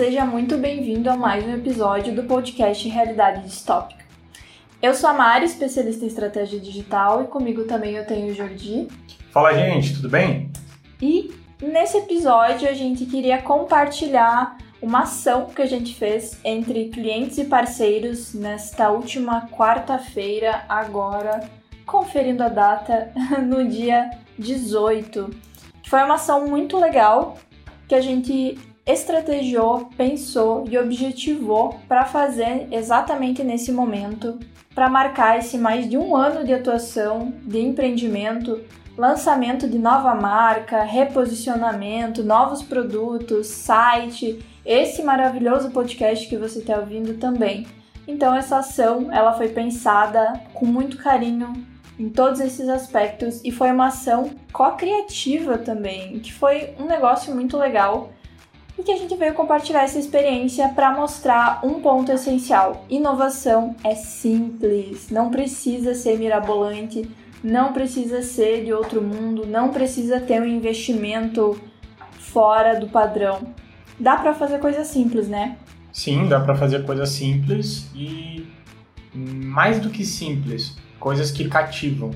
seja muito bem-vindo a mais um episódio do podcast Realidade Distópica. Eu sou a Mari, especialista em estratégia digital, e comigo também eu tenho o Jordi. Fala, gente, tudo bem? E nesse episódio a gente queria compartilhar uma ação que a gente fez entre clientes e parceiros nesta última quarta-feira, agora conferindo a data, no dia 18. Foi uma ação muito legal que a gente estrategiou, pensou e objetivou para fazer exatamente nesse momento, para marcar esse mais de um ano de atuação, de empreendimento, lançamento de nova marca, reposicionamento, novos produtos, site, esse maravilhoso podcast que você está ouvindo também. Então essa ação ela foi pensada com muito carinho em todos esses aspectos e foi uma ação co-criativa também, que foi um negócio muito legal e que a gente veio compartilhar essa experiência para mostrar um ponto essencial. Inovação é simples, não precisa ser mirabolante, não precisa ser de outro mundo, não precisa ter um investimento fora do padrão. Dá para fazer coisas simples, né? Sim, dá para fazer coisas simples e mais do que simples, coisas que cativam.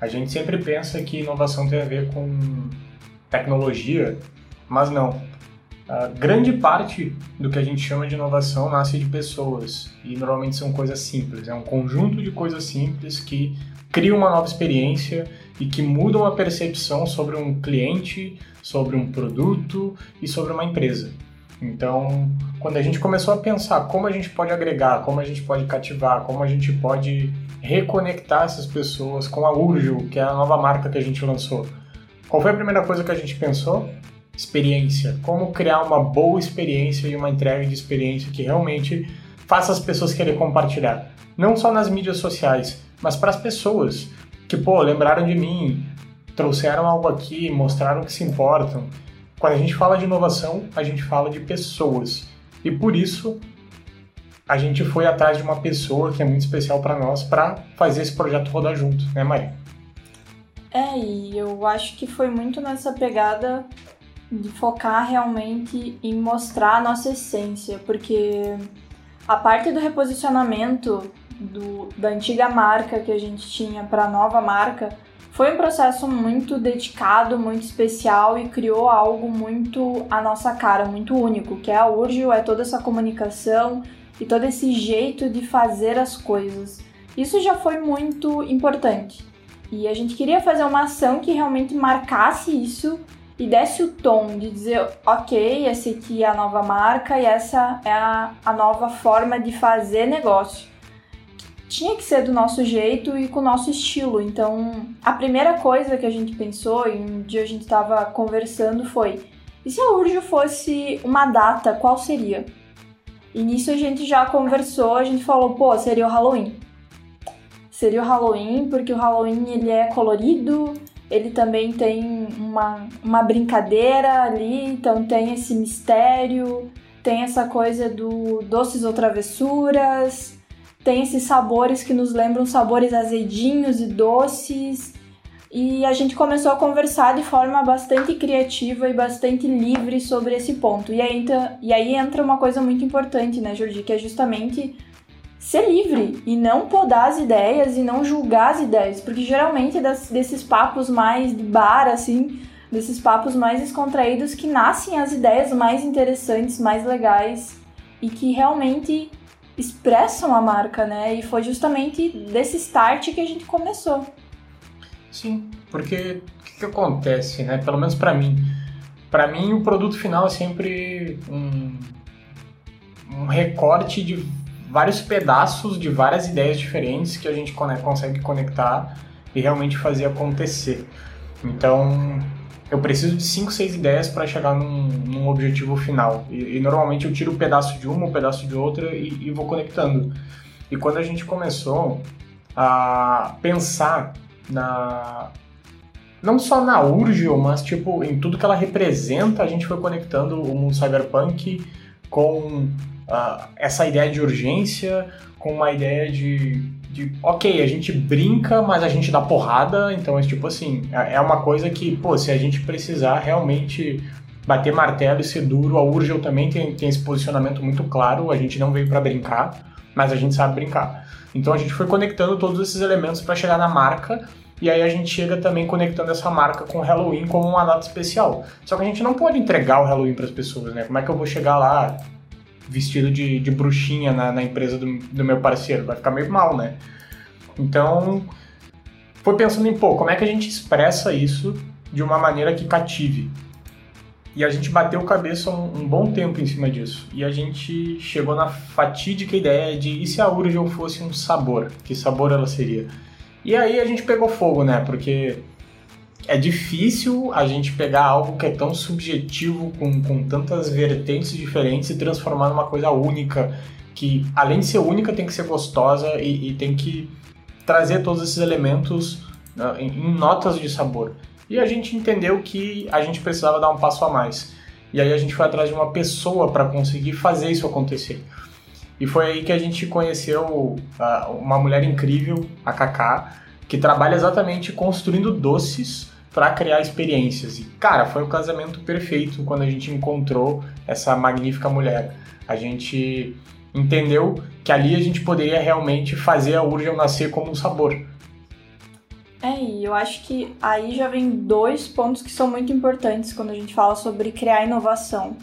A gente sempre pensa que inovação tem a ver com tecnologia, mas não. A grande parte do que a gente chama de inovação nasce de pessoas e normalmente são coisas simples. É um conjunto de coisas simples que criam uma nova experiência e que mudam a percepção sobre um cliente, sobre um produto e sobre uma empresa. Então, quando a gente começou a pensar como a gente pode agregar, como a gente pode cativar, como a gente pode reconectar essas pessoas com a Urgio, que é a nova marca que a gente lançou, qual foi a primeira coisa que a gente pensou? Experiência, como criar uma boa experiência e uma entrega de experiência que realmente faça as pessoas querer compartilhar. Não só nas mídias sociais, mas para as pessoas que, pô, lembraram de mim, trouxeram algo aqui, mostraram que se importam. Quando a gente fala de inovação, a gente fala de pessoas. E por isso, a gente foi atrás de uma pessoa que é muito especial para nós para fazer esse projeto rodar junto, né, Maria? É, e eu acho que foi muito nessa pegada de focar realmente em mostrar a nossa essência, porque a parte do reposicionamento do, da antiga marca que a gente tinha para a nova marca foi um processo muito dedicado, muito especial e criou algo muito a nossa cara, muito único, que é a Urgio, é toda essa comunicação e todo esse jeito de fazer as coisas. Isso já foi muito importante. E a gente queria fazer uma ação que realmente marcasse isso e desse o tom de dizer, ok, essa aqui é a nova marca e essa é a, a nova forma de fazer negócio. Tinha que ser do nosso jeito e com o nosso estilo. Então, a primeira coisa que a gente pensou, e um dia a gente estava conversando, foi: e se a Urjo fosse uma data, qual seria? E nisso a gente já conversou, a gente falou, pô, seria o Halloween. Seria o Halloween, porque o Halloween ele é colorido, ele também tem uma, uma brincadeira ali, então tem esse mistério, tem essa coisa do doces ou travessuras, tem esses sabores que nos lembram sabores azedinhos e doces. E a gente começou a conversar de forma bastante criativa e bastante livre sobre esse ponto. E aí entra, e aí entra uma coisa muito importante, né, Jordi, que é justamente ser livre e não podar as ideias e não julgar as ideias, porque geralmente das, desses papos mais de bar, assim, desses papos mais descontraídos que nascem as ideias mais interessantes, mais legais e que realmente expressam a marca, né? E foi justamente desse start que a gente começou. Sim, porque o que, que acontece, né? Pelo menos para mim, para mim o produto final é sempre um, um recorte de vários pedaços de várias ideias diferentes que a gente consegue conectar e realmente fazer acontecer. Então, eu preciso de 5, 6 ideias para chegar num, num, objetivo final. E, e, normalmente eu tiro um pedaço de uma, um pedaço de outra e, e vou conectando. E quando a gente começou a pensar na não só na Urgio, mas tipo em tudo que ela representa, a gente foi conectando o mundo cyberpunk com uh, essa ideia de urgência com uma ideia de, de, ok, a gente brinca, mas a gente dá porrada, então é tipo assim, é, é uma coisa que, pô, se a gente precisar realmente bater martelo e ser duro. A Urgel também tem, tem esse posicionamento muito claro. A gente não veio para brincar, mas a gente sabe brincar. Então a gente foi conectando todos esses elementos para chegar na marca. E aí a gente chega também conectando essa marca com o Halloween como uma data especial. Só que a gente não pode entregar o Halloween para as pessoas, né? Como é que eu vou chegar lá vestido de, de bruxinha na, na empresa do, do meu parceiro? Vai ficar meio mal, né? Então, foi pensando em, pô, como é que a gente expressa isso de uma maneira que cative? E a gente bateu cabeça um, um, bom tempo em cima disso. E a gente chegou na fatídica ideia de e se a Urgel fosse um sabor? Que sabor ela seria? E aí a gente pegou fogo, né? Porque é difícil a gente pegar algo que é tão subjetivo, com, com tantas vertentes diferentes e transformar numa coisa única, que além de ser única, tem que ser gostosa e, e tem que trazer todos esses elementos né, em notas de sabor. E a gente entendeu que a gente precisava dar um passo a mais. E aí a gente foi atrás de uma pessoa para conseguir fazer isso acontecer. E foi aí que a gente conheceu uh, uma mulher incrível, a Kaká, que trabalha exatamente construindo doces para criar experiências. E, cara, foi o casamento perfeito quando a gente encontrou essa magnífica mulher. A gente entendeu que ali a gente poderia realmente fazer a Urgel nascer como um sabor. É, e eu acho que aí já vem dois pontos que são muito importantes quando a gente fala sobre criar inovação.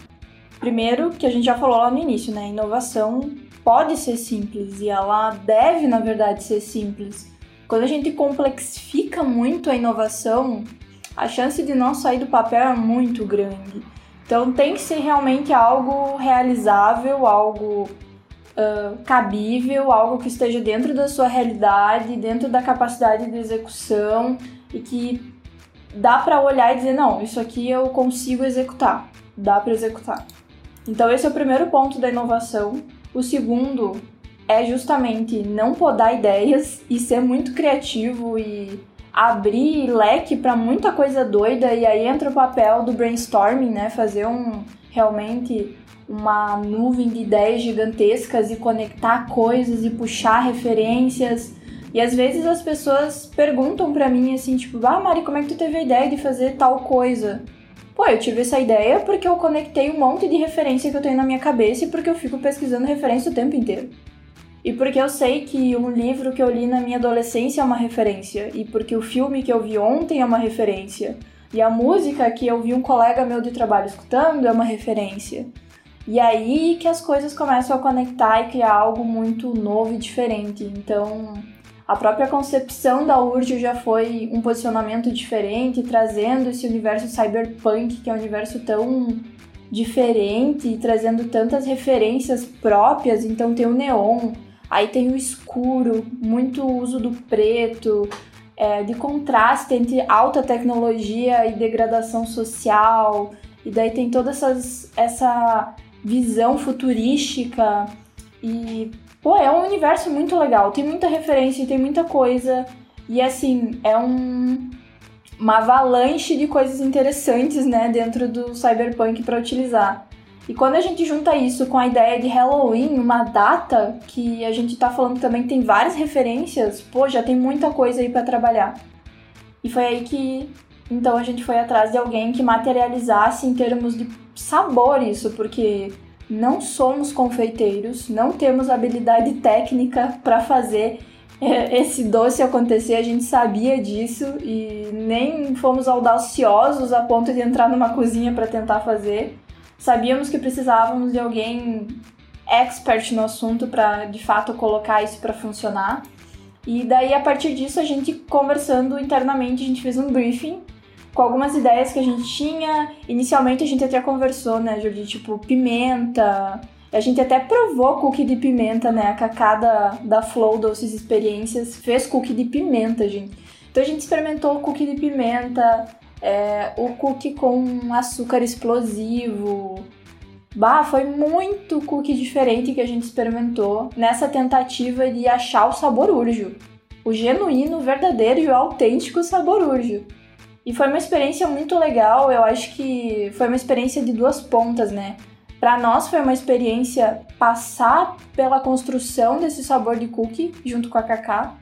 Primeiro, que a gente já falou lá no início, né? Inovação pode ser simples e ela deve, na verdade, ser simples. Quando a gente complexifica muito a inovação, a chance de não sair do papel é muito grande. Então tem que ser realmente algo realizável, algo uh, cabível, algo que esteja dentro da sua realidade, dentro da capacidade de execução e que dá para olhar e dizer não, isso aqui eu consigo executar, dá para executar. Então esse é o primeiro ponto da inovação. O segundo é justamente não podar ideias e ser muito criativo e abrir leque para muita coisa doida e aí entra o papel do brainstorming, né? Fazer um realmente uma nuvem de ideias gigantescas e conectar coisas e puxar referências. E às vezes as pessoas perguntam para mim assim, tipo, ah, Mari, como é que tu teve a ideia de fazer tal coisa? Pô, eu tive essa ideia porque eu conectei um monte de referência que eu tenho na minha cabeça e porque eu fico pesquisando referência o tempo inteiro. E porque eu sei que um livro que eu li na minha adolescência é uma referência, e porque o filme que eu vi ontem é uma referência, e a música que eu vi um colega meu de trabalho escutando é uma referência. E aí que as coisas começam a conectar e criar algo muito novo e diferente. Então, a própria concepção da Urge já foi um posicionamento diferente, trazendo esse universo cyberpunk, que é um universo tão diferente, trazendo tantas referências próprias. Então, tem o neon, aí tem o escuro, muito uso do preto, é, de contraste entre alta tecnologia e degradação social. E daí tem toda essas, essa visão futurística e pô, é um universo muito legal, tem muita referência, tem muita coisa e assim, é um uma avalanche de coisas interessantes, né, dentro do cyberpunk para utilizar. E quando a gente junta isso com a ideia de Halloween, uma data que a gente tá falando também tem várias referências, pô, já tem muita coisa aí para trabalhar. E foi aí que então a gente foi atrás de alguém que materializasse em termos de sabor isso, porque não somos confeiteiros, não temos habilidade técnica para fazer é, esse doce acontecer, a gente sabia disso e nem fomos audaciosos a ponto de entrar numa cozinha para tentar fazer. Sabíamos que precisávamos de alguém expert no assunto para de fato colocar isso para funcionar. E daí a partir disso a gente conversando internamente, a gente fez um briefing com algumas ideias que a gente tinha. Inicialmente a gente até conversou, né, Jordi, tipo pimenta. A gente até provou cookie de pimenta, né? A Cacá da, Flow Doces Experiências fez cookie de pimenta, gente. Então a gente experimentou cookie de pimenta, é, o cookie com açúcar explosivo. Bah, foi muito cookie diferente que a gente experimentou nessa tentativa de achar o sabor urjo. O genuíno, verdadeiro e o autêntico sabor urjo. E foi uma experiência muito legal, eu acho que foi uma experiência de duas pontas, né? Para nós foi uma experiência passar pela construção desse sabor de cookie junto com a Kaká,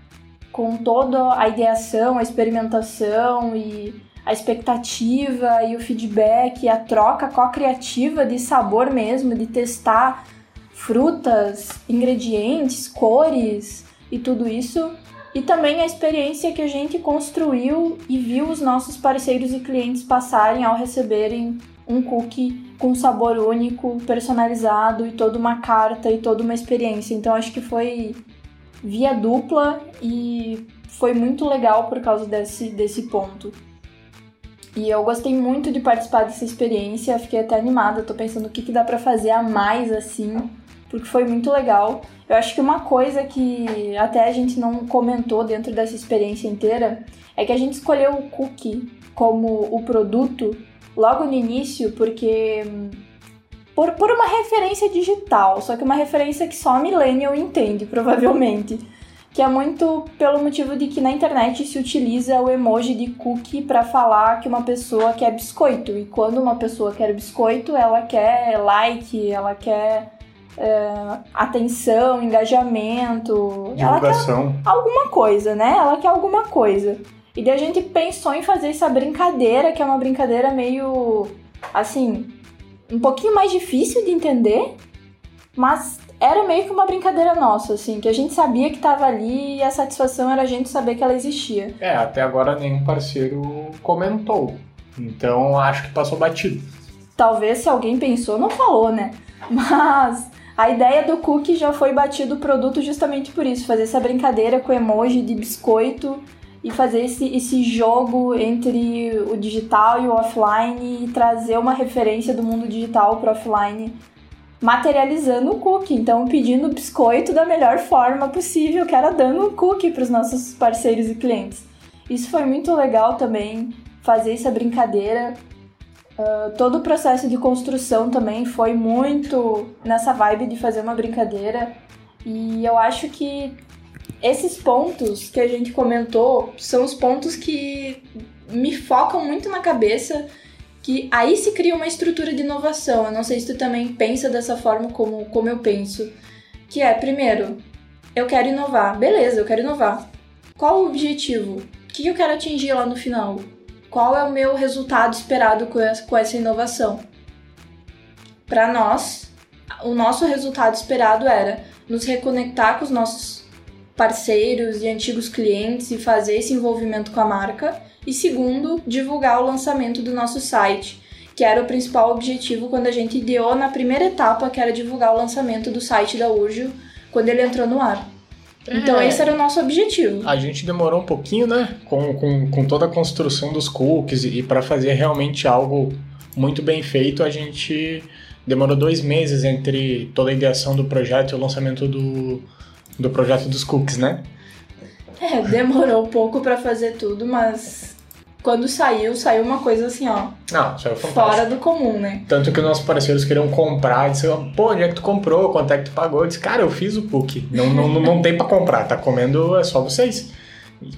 com toda a ideação, a experimentação e a expectativa e o feedback, a troca co-criativa de sabor mesmo, de testar frutas, ingredientes, cores e tudo isso. E também a experiência que a gente construiu e viu os nossos parceiros e clientes passarem ao receberem um cookie com sabor único, personalizado e toda uma carta e toda uma experiência. Então acho que foi via dupla e foi muito legal por causa desse, desse ponto. E eu gostei muito de participar dessa experiência, fiquei até animada, tô pensando o que, que dá para fazer a mais assim, porque foi muito legal. Eu acho que uma coisa que até a gente não comentou dentro dessa experiência inteira é que a gente escolheu o cookie como o produto logo no início, porque por, por uma referência digital, só que uma referência que só a millennial entende, provavelmente que é muito pelo motivo de que na internet se utiliza o emoji de cookie para falar que uma pessoa quer biscoito. E quando uma pessoa quer biscoito, ela quer like, ela quer é, atenção, engajamento. Divulgação. alguma coisa, né? Ela quer alguma coisa. E daí a gente pensou em fazer essa brincadeira, que é uma brincadeira meio assim, um pouquinho mais difícil de entender, mas era meio que uma brincadeira nossa, assim, que a gente sabia que estava ali e a satisfação era a gente saber que ela existia. É, até agora nenhum parceiro comentou. Então acho que passou batido. Talvez se alguém pensou, não falou, né? Mas a ideia do cookie já foi batido o produto justamente por isso, fazer essa brincadeira com emoji de biscoito e fazer esse, esse jogo entre o digital e o offline e trazer uma referência do mundo digital para offline materializando o cookie, então pedindo biscoito da melhor forma possível, que era dando um cookie para os nossos parceiros e clientes. Isso foi muito legal também, fazer essa brincadeira. Uh, todo o processo de construção também foi muito nessa vibe de fazer uma brincadeira. E eu acho que esses pontos que a gente comentou são os pontos que me focam muito na cabeça que aí se cria uma estrutura de inovação. Eu não sei se tu também pensa dessa forma como, como eu penso. Que é, primeiro, eu quero inovar. Beleza, eu quero inovar. Qual o objetivo? O que eu quero atingir lá no final? Qual é o meu resultado esperado com essa, com essa inovação? Para nós, o nosso resultado esperado era nos reconectar com os nossos parceiros e antigos clientes e fazer esse envolvimento com a marca e segundo, divulgar o lançamento do nosso site, que era o principal objetivo quando a gente ideou na primeira etapa, que era divulgar o lançamento do site da Urgio, quando ele entrou no ar. É. Então esse era o nosso objetivo. A gente demorou um pouquinho, né? Com, com, com toda a construção dos cookies e, e para fazer realmente algo muito bem feito, a gente demorou dois meses entre toda a ideação do projeto e o lançamento do, do projeto dos cookies, né? É, demorou um pouco para fazer tudo, mas quando saiu, saiu uma coisa assim, ó. Não, saiu fantástico. Fora do comum, né? Tanto que os nossos parceiros queriam comprar, disseram, pô, onde é que tu comprou? Quanto é que tu pagou? Eu disse, cara, eu fiz o cookie. Não, não, não tem para comprar, tá comendo é só vocês.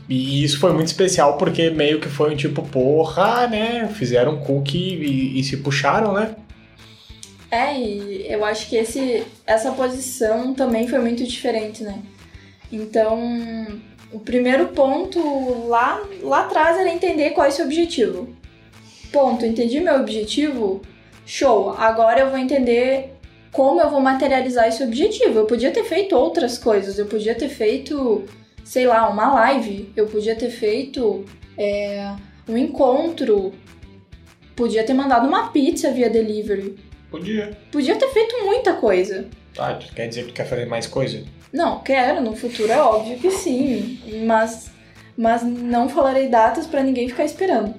E isso foi muito especial porque meio que foi um tipo, porra, né? Fizeram cookie e, e se puxaram, né? É, e eu acho que esse, essa posição também foi muito diferente, né? Então, o primeiro ponto lá, lá atrás era entender qual é esse objetivo. Ponto, entendi meu objetivo? Show! Agora eu vou entender como eu vou materializar esse objetivo. Eu podia ter feito outras coisas, eu podia ter feito, sei lá, uma live, eu podia ter feito é, um encontro, podia ter mandado uma pizza via delivery. Podia. Podia ter feito muita coisa. Ah, tu quer dizer que tu quer fazer mais coisa? Não, quero, no futuro é óbvio que sim, mas, mas não falarei datas para ninguém ficar esperando.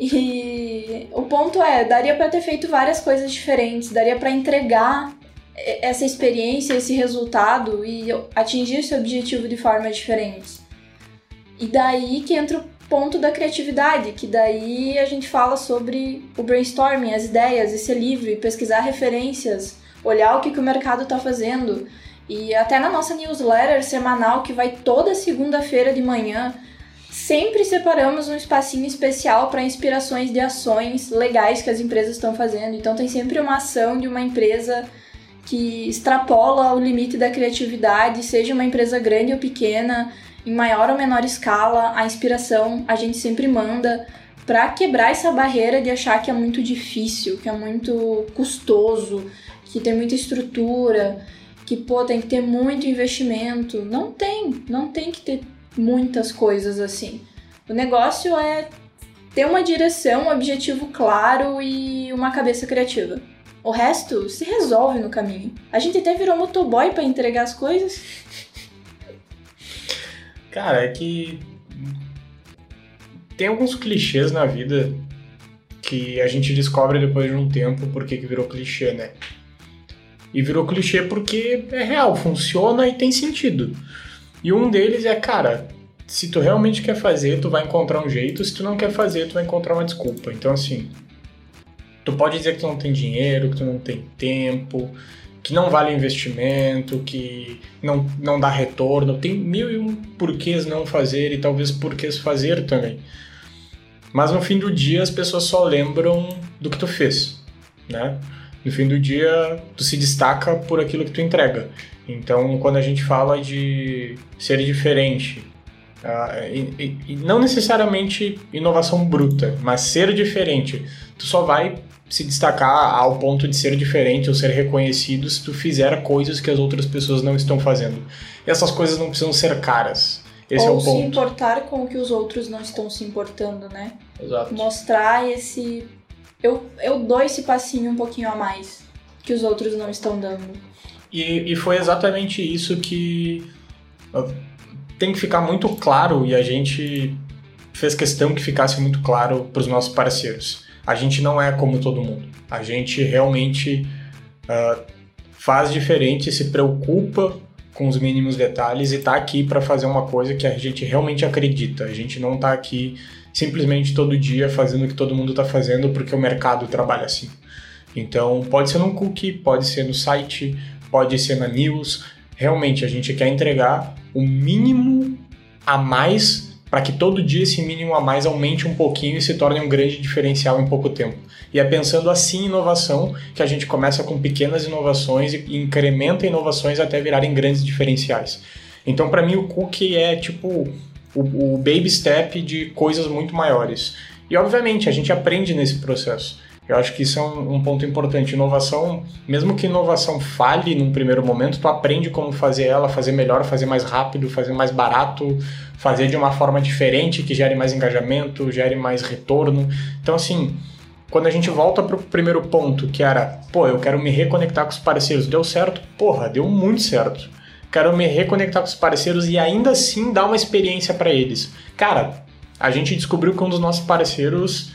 E o ponto é, daria para ter feito várias coisas diferentes, daria para entregar essa experiência, esse resultado e atingir esse objetivo de formas diferentes. E daí que entra o ponto da criatividade, que daí a gente fala sobre o brainstorming, as ideias, e ser livre, pesquisar referências, olhar o que, que o mercado está fazendo e até na nossa newsletter semanal, que vai toda segunda-feira de manhã, sempre separamos um espacinho especial para inspirações de ações legais que as empresas estão fazendo. Então tem sempre uma ação de uma empresa que extrapola o limite da criatividade, seja uma empresa grande ou pequena, em maior ou menor escala, a inspiração a gente sempre manda para quebrar essa barreira de achar que é muito difícil, que é muito custoso, que tem muita estrutura, que pô, tem que ter muito investimento. Não tem, não tem que ter muitas coisas assim. O negócio é ter uma direção, um objetivo claro e uma cabeça criativa. O resto se resolve no caminho. A gente até virou motoboy para entregar as coisas. Cara, é que tem alguns clichês na vida que a gente descobre depois de um tempo porque que virou clichê, né? E virou clichê porque é real, funciona e tem sentido. E um deles é, cara, se tu realmente quer fazer, tu vai encontrar um jeito, se tu não quer fazer, tu vai encontrar uma desculpa. Então, assim, tu pode dizer que tu não tem dinheiro, que tu não tem tempo, que não vale investimento, que não, não dá retorno. Tem mil e um porquês não fazer e talvez porquês fazer também. Mas no fim do dia as pessoas só lembram do que tu fez, né? No fim do dia tu se destaca por aquilo que tu entrega. Então quando a gente fala de ser diferente, uh, e, e não necessariamente inovação bruta, mas ser diferente, tu só vai se destacar ao ponto de ser diferente ou ser reconhecido se tu fizer coisas que as outras pessoas não estão fazendo. E essas coisas não precisam ser caras. Esse ou é o ponto. se importar com o que os outros não estão se importando, né? Exato. Mostrar esse. Eu, eu dou esse passinho um pouquinho a mais que os outros não estão dando. E, e foi exatamente isso que tem que ficar muito claro e a gente fez questão que ficasse muito claro para os nossos parceiros a gente não é como todo mundo. A gente realmente uh, faz diferente, se preocupa com os mínimos detalhes e está aqui para fazer uma coisa que a gente realmente acredita. A gente não está aqui simplesmente todo dia fazendo o que todo mundo está fazendo porque o mercado trabalha assim. Então, pode ser num cookie, pode ser no site, pode ser na news. Realmente, a gente quer entregar o mínimo a mais para que todo dia esse mínimo a mais aumente um pouquinho e se torne um grande diferencial em pouco tempo. E é pensando assim em inovação que a gente começa com pequenas inovações e incrementa inovações até virarem grandes diferenciais. Então, para mim, o cookie é tipo o, o baby step de coisas muito maiores. E, obviamente, a gente aprende nesse processo. Eu acho que isso é um, um, ponto importante. Inovação, mesmo que inovação falhe num primeiro momento, tu aprende como fazer ela, fazer melhor, fazer mais rápido, fazer mais barato, fazer de uma forma diferente que gere mais engajamento, gere mais retorno. Então, assim, quando a gente volta para o primeiro ponto, que era, pô, eu quero me reconectar com os parceiros, deu certo? Porra, deu muito certo. Quero me reconectar com os parceiros e ainda assim dar uma experiência para eles. Cara, a gente descobriu que um dos nossos parceiros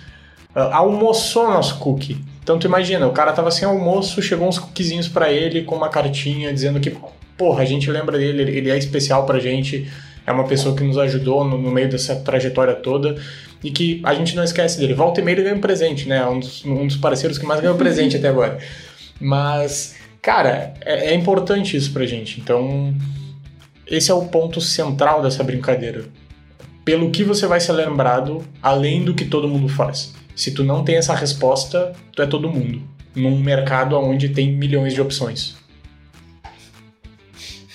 uh, almoçou nosso cookie. Então tu imagina, o cara tava sem almoço, chegou uns cookiezinhos para ele com uma cartinha dizendo que, porra, a gente lembra dele, ele é especial pra gente, é uma pessoa que nos ajudou no, no meio dessa trajetória toda e que a gente não esquece dele. Volta e meia ele ganha um presente, né? Um dos, um dos parceiros que mais ganhou presente até agora. Mas, cara, é, é importante isso pra gente. Então, esse é o ponto central dessa brincadeira. Pelo que você vai ser lembrado, além do que todo mundo faz. Se tu não tem essa resposta, tu é todo mundo. Num mercado onde tem milhões de opções.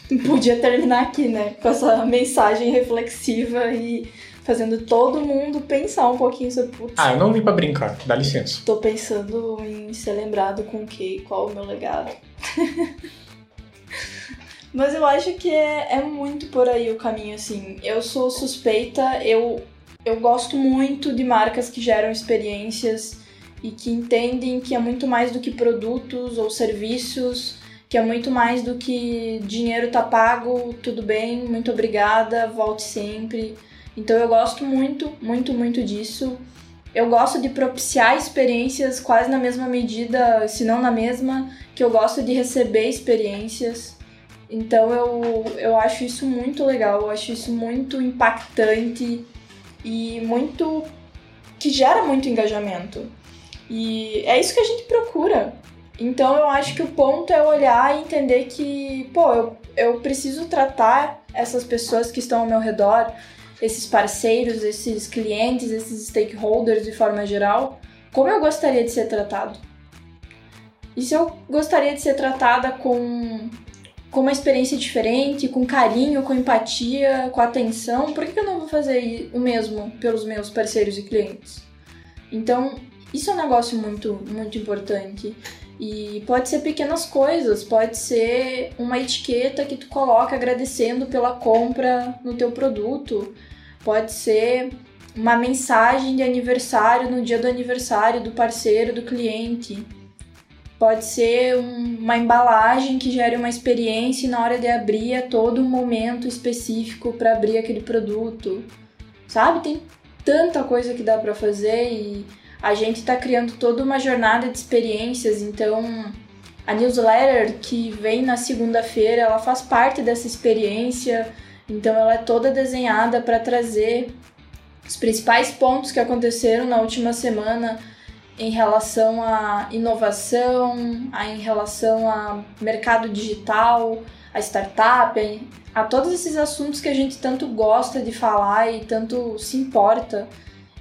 Podia terminar aqui, né? Com essa mensagem reflexiva e fazendo todo mundo pensar um pouquinho sobre. Putz, ah, eu não vim pra brincar, dá licença. Tô pensando em ser lembrado com o quê? Qual o meu legado? Mas eu acho que é, é muito por aí o caminho, assim. Eu sou suspeita, eu eu gosto muito de marcas que geram experiências e que entendem que é muito mais do que produtos ou serviços, que é muito mais do que dinheiro tá pago, tudo bem, muito obrigada, volte sempre. Então eu gosto muito, muito, muito disso. Eu gosto de propiciar experiências quase na mesma medida, se não na mesma, que eu gosto de receber experiências. Então eu, eu acho isso muito legal, eu acho isso muito impactante e muito. que gera muito engajamento. E é isso que a gente procura. Então eu acho que o ponto é olhar e entender que, pô, eu, eu preciso tratar essas pessoas que estão ao meu redor, esses parceiros, esses clientes, esses stakeholders de forma geral, como eu gostaria de ser tratado. E se eu gostaria de ser tratada com com uma experiência diferente, com carinho, com empatia, com atenção, por que eu não vou fazer o mesmo pelos meus parceiros e clientes? Então, isso é um negócio muito, muito importante. E pode ser pequenas coisas, pode ser uma etiqueta que tu coloca agradecendo pela compra no teu produto, pode ser uma mensagem de aniversário no dia do aniversário do parceiro, do cliente. Pode ser um, uma embalagem que gere uma experiência e na hora de abrir é todo um momento específico para abrir aquele produto. Sabe? Tem tanta coisa que dá para fazer e a gente está criando toda uma jornada de experiências, então a newsletter que vem na segunda-feira, ela faz parte dessa experiência, então ela é toda desenhada para trazer os principais pontos que aconteceram na última semana em relação à inovação, a, em relação a mercado digital, a startup, a todos esses assuntos que a gente tanto gosta de falar e tanto se importa.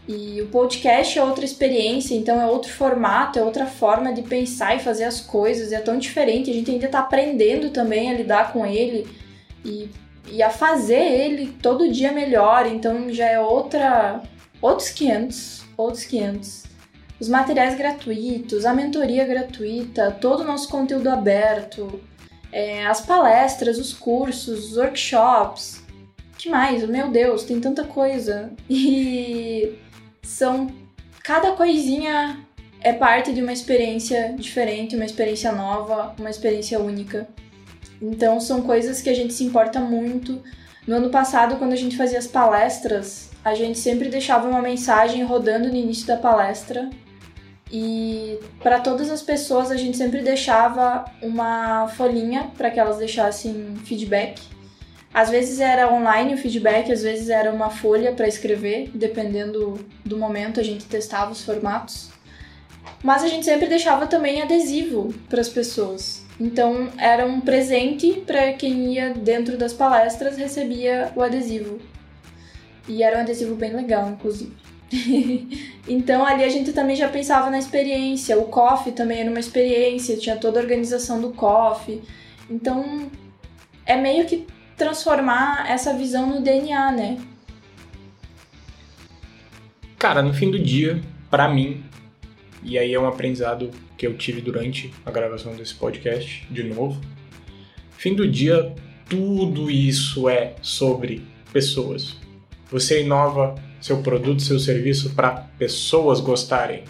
E o podcast é outra experiência, então é outro formato, é outra forma de pensar e fazer as coisas, é tão diferente, a gente ainda está aprendendo também a lidar com ele e, e a fazer ele todo dia melhor, então já é outra outros 500, outros 500 os materiais gratuitos, a mentoria gratuita, todo o nosso conteúdo aberto, é, as palestras, os cursos, os workshops. que mais? Meu Deus, tem tanta coisa. E são. Cada coisinha é parte de uma experiência diferente, uma experiência nova, uma experiência única. Então são coisas que a gente se importa muito. No ano passado, quando a gente fazia as palestras, a gente sempre deixava uma mensagem rodando no início da palestra e para todas as pessoas a gente sempre deixava uma folhinha para que elas deixassem feedback. Às vezes era online o feedback, às vezes era uma folha para escrever, dependendo do momento a gente testava os formatos. Mas a gente sempre deixava também adesivo para as pessoas. Então era um presente para quem ia dentro das palestras recebia o adesivo. E era um adesivo bem legal, inclusive. então ali a gente também já pensava na experiência. O coffee também era uma experiência, tinha toda a organização do coffee. Então é meio que transformar essa visão no DNA, né? Cara, no fim do dia, para mim, e aí é um aprendizado que eu tive durante a gravação desse podcast, de novo. Fim do dia, tudo isso é sobre pessoas. Você inova seu produto, seu serviço para pessoas gostarem,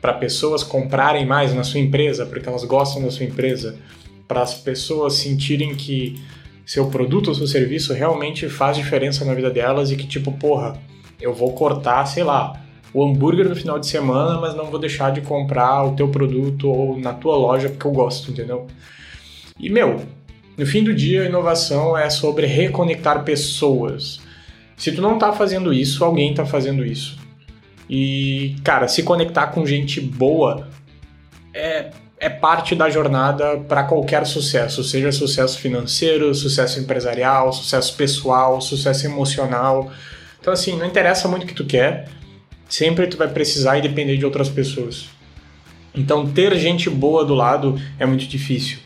para pessoas comprarem mais na sua empresa, porque elas gostam da sua empresa, para as pessoas sentirem que seu produto ou seu serviço realmente faz diferença na vida delas e que tipo, porra, eu vou cortar, sei lá, o hambúrguer no final de semana, mas não vou deixar de comprar o teu produto ou na tua loja porque eu gosto, entendeu? E meu, no fim do dia, a inovação é sobre reconectar pessoas. Se tu não tá fazendo isso, alguém tá fazendo isso. E, cara, se conectar com gente boa é, é parte da jornada para qualquer sucesso, seja sucesso financeiro, sucesso empresarial, sucesso pessoal, sucesso emocional. Então, assim, não interessa muito o que tu quer, sempre tu vai precisar e depender de outras pessoas. Então, ter gente boa do lado é muito difícil.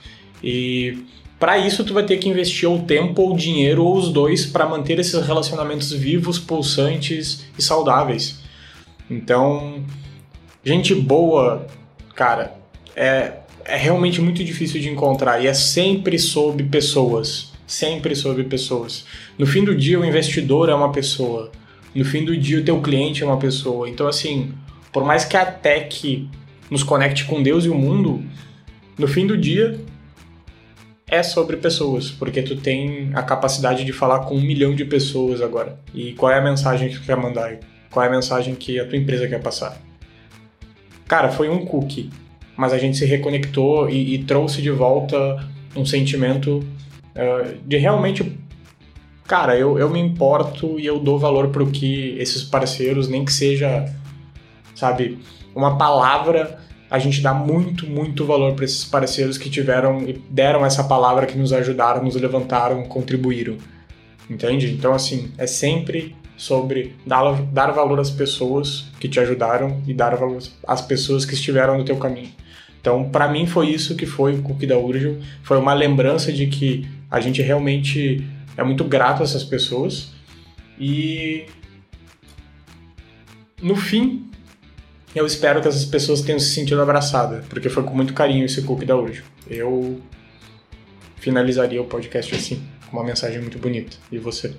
E para isso, tu vai ter que investir ou tempo ou dinheiro ou os dois para manter esses relacionamentos vivos, pulsantes e saudáveis. Então, gente boa, cara, é, é realmente muito difícil de encontrar e é sempre sobre pessoas. Sempre sobre pessoas. No fim do dia, o investidor é uma pessoa. No fim do dia, o teu cliente é uma pessoa. Então, assim, por mais que a tech nos conecte com Deus e o mundo, no fim do dia, é sobre pessoas, porque tu tem a capacidade de falar com um milhão de pessoas agora. E qual é a mensagem que tu quer mandar? Qual é a mensagem que a tua empresa quer passar? Cara, foi um cookie, mas a gente se reconectou e, e trouxe de volta um sentimento uh, de realmente. Cara, eu, eu me importo e eu dou valor pro que esses parceiros, nem que seja, sabe, uma palavra a gente dá muito, muito valor para esses parceiros que tiveram e deram essa palavra que nos ajudaram, nos levantaram, contribuíram. Entende? Então, assim, é sempre sobre dar, dar valor às pessoas que te ajudaram e dar valor às pessoas que estiveram no teu caminho. Então, para mim foi isso que foi o Cookie da Urgel, foi uma lembrança de que a gente realmente é muito grato a essas pessoas e no fim Eu espero que essas pessoas tenham se sentido abraçadas, porque foi com muito carinho esse cookie da Urjo. Eu finalizaria o podcast assim, com uma mensagem muito bonita. E você?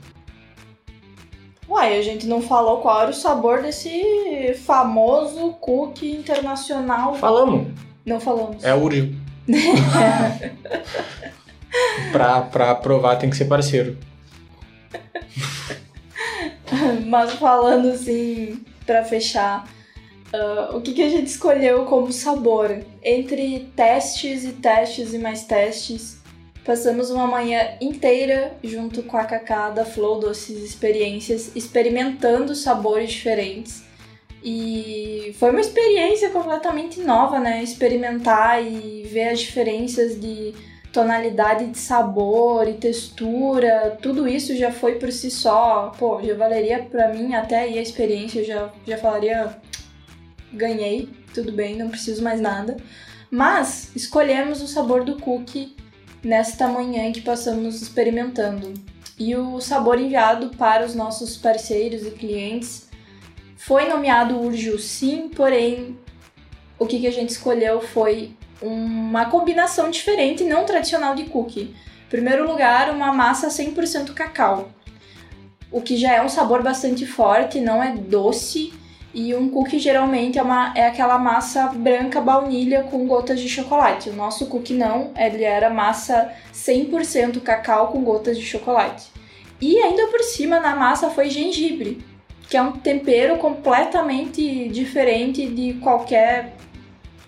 Uai, a gente não falou qual era o sabor desse famoso cookie internacional. Falamos. Não falamos. É Urjo. pra, pra provar tem que ser parceiro. Mas falando assim, pra fechar, uh, o que, que a gente escolheu como sabor? Entre testes e testes e mais testes, passamos uma manhã inteira junto com a Cacá da Flow Doces Experiências, experimentando sabores diferentes. E foi uma experiência completamente nova, né? Experimentar e ver as diferenças de tonalidade de sabor e textura, tudo isso já foi por si só, pô, já valeria para mim até aí a experiência, já, já falaria, ganhei, tudo bem, não preciso mais nada. Mas escolhemos o sabor do cookie nesta manhã que passamos experimentando. E o sabor enviado para os nossos parceiros e clientes foi nomeado Urju sim, porém o que, que a gente escolheu foi uma combinação diferente, não tradicional de cookie. Em primeiro lugar, uma massa 100% cacau, o que já é um sabor bastante forte, não é doce. E um cookie geralmente é, uma, é aquela massa branca baunilha com gotas de chocolate. O nosso cookie não, ele era massa 100% cacau com gotas de chocolate. E ainda por cima na massa foi gengibre, que é um tempero completamente diferente de qualquer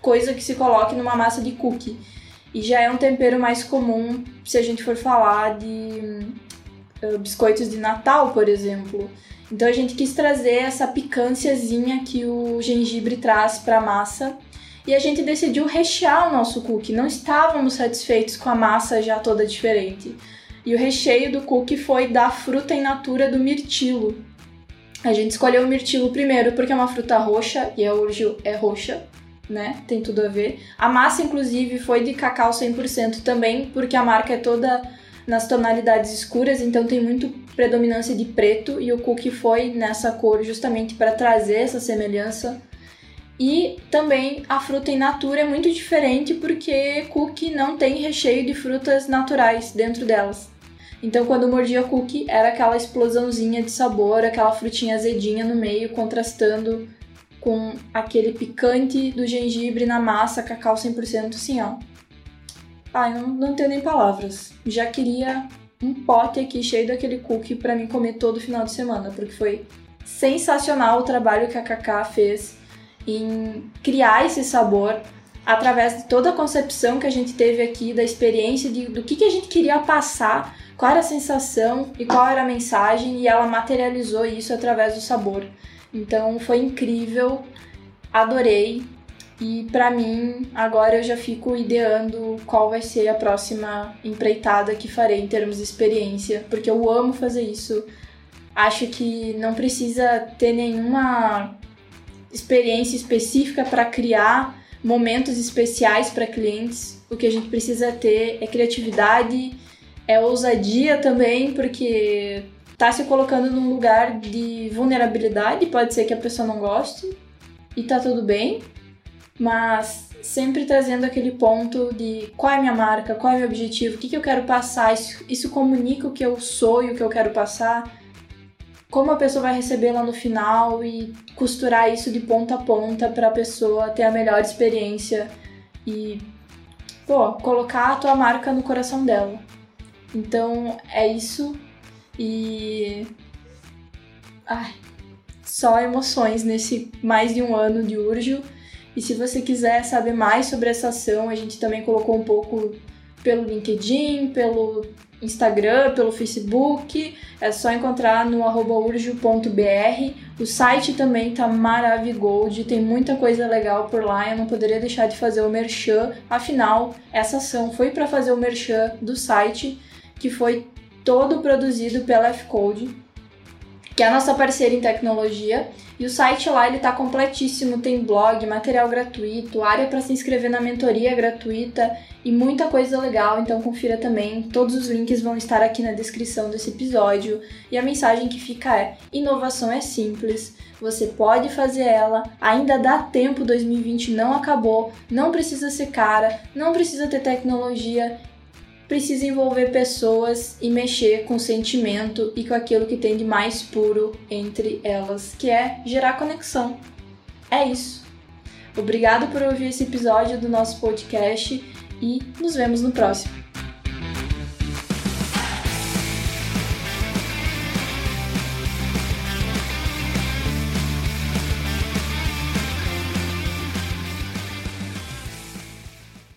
coisa que se coloque numa massa de cookie. E já é um tempero mais comum se a gente for falar de uh, biscoitos de Natal, por exemplo. Então a gente quis trazer essa picânciazinha que o gengibre traz para a massa. E a gente decidiu rechear o nosso cookie. Não estávamos satisfeitos com a massa já toda diferente. E o recheio do cookie foi da fruta in natura do mirtilo. A gente escolheu o mirtilo primeiro porque é uma fruta roxa e a urjo é roxa né? Tem tudo a ver. A massa, inclusive, foi de cacau 100% também, porque a marca é toda nas tonalidades escuras, então tem muito predominância de preto e o cookie foi nessa cor justamente para trazer essa semelhança. E também a fruta in natura é muito diferente porque cookie não tem recheio de frutas naturais dentro delas. Então quando mordia cookie era aquela explosãozinha de sabor, aquela frutinha azedinha no meio contrastando com aquele picante do gengibre na massa, cacau 100%, assim, ó. Ai, não, não tenho nem palavras. Já queria um pote aqui cheio daquele cookie para mim comer todo final de semana, porque foi sensacional o trabalho que a Cacá fez em criar esse sabor através de toda a concepção que a gente teve aqui, da experiência, de, do que, que a gente queria passar, qual era a sensação e qual era a mensagem, e ela materializou isso através do sabor. Então foi incrível, adorei. E para mim, agora eu já fico ideando qual vai ser a próxima empreitada que farei em termos de experiência, porque eu amo fazer isso. Acho que não precisa ter nenhuma experiência específica para criar momentos especiais para clientes. O que a gente precisa ter é criatividade, é ousadia também, porque tá se colocando num lugar de vulnerabilidade, pode ser que a pessoa não goste e tá tudo bem, mas sempre trazendo aquele ponto de qual é a minha marca, qual é o meu objetivo, o que, que eu quero passar, isso, isso comunica o que eu sou e o que eu quero passar, como a pessoa vai receber lá no final e costurar isso de ponta a ponta para a pessoa ter a melhor experiência e pô, colocar a tua marca no coração dela. Então é isso e. Ai, só emoções nesse mais de um ano de Urjo. E se você quiser saber mais sobre essa ação, a gente também colocou um pouco pelo LinkedIn, pelo Instagram, pelo Facebook. É só encontrar no urjo.br. O site também tá maravigold, tem muita coisa legal por lá. Eu não poderia deixar de fazer o merchan. Afinal, essa ação foi para fazer o merchan do site, que foi todo produzido pela F-Code. Que é a nossa parceira em tecnologia. E o site lá ele tá completíssimo, tem blog, material gratuito, área para se inscrever na mentoria gratuita e muita coisa legal, então confira também. Todos os links vão estar aqui na descrição desse episódio. E a mensagem que fica é: inovação é simples, você pode fazer ela, ainda dá tempo, 2020 não acabou, não precisa ser cara, não precisa ter tecnologia precisa envolver pessoas e mexer com o sentimento e com aquilo que tem de mais puro entre elas, que é gerar conexão. É isso. Obrigado por ouvir esse episódio do nosso podcast e nos vemos no próximo.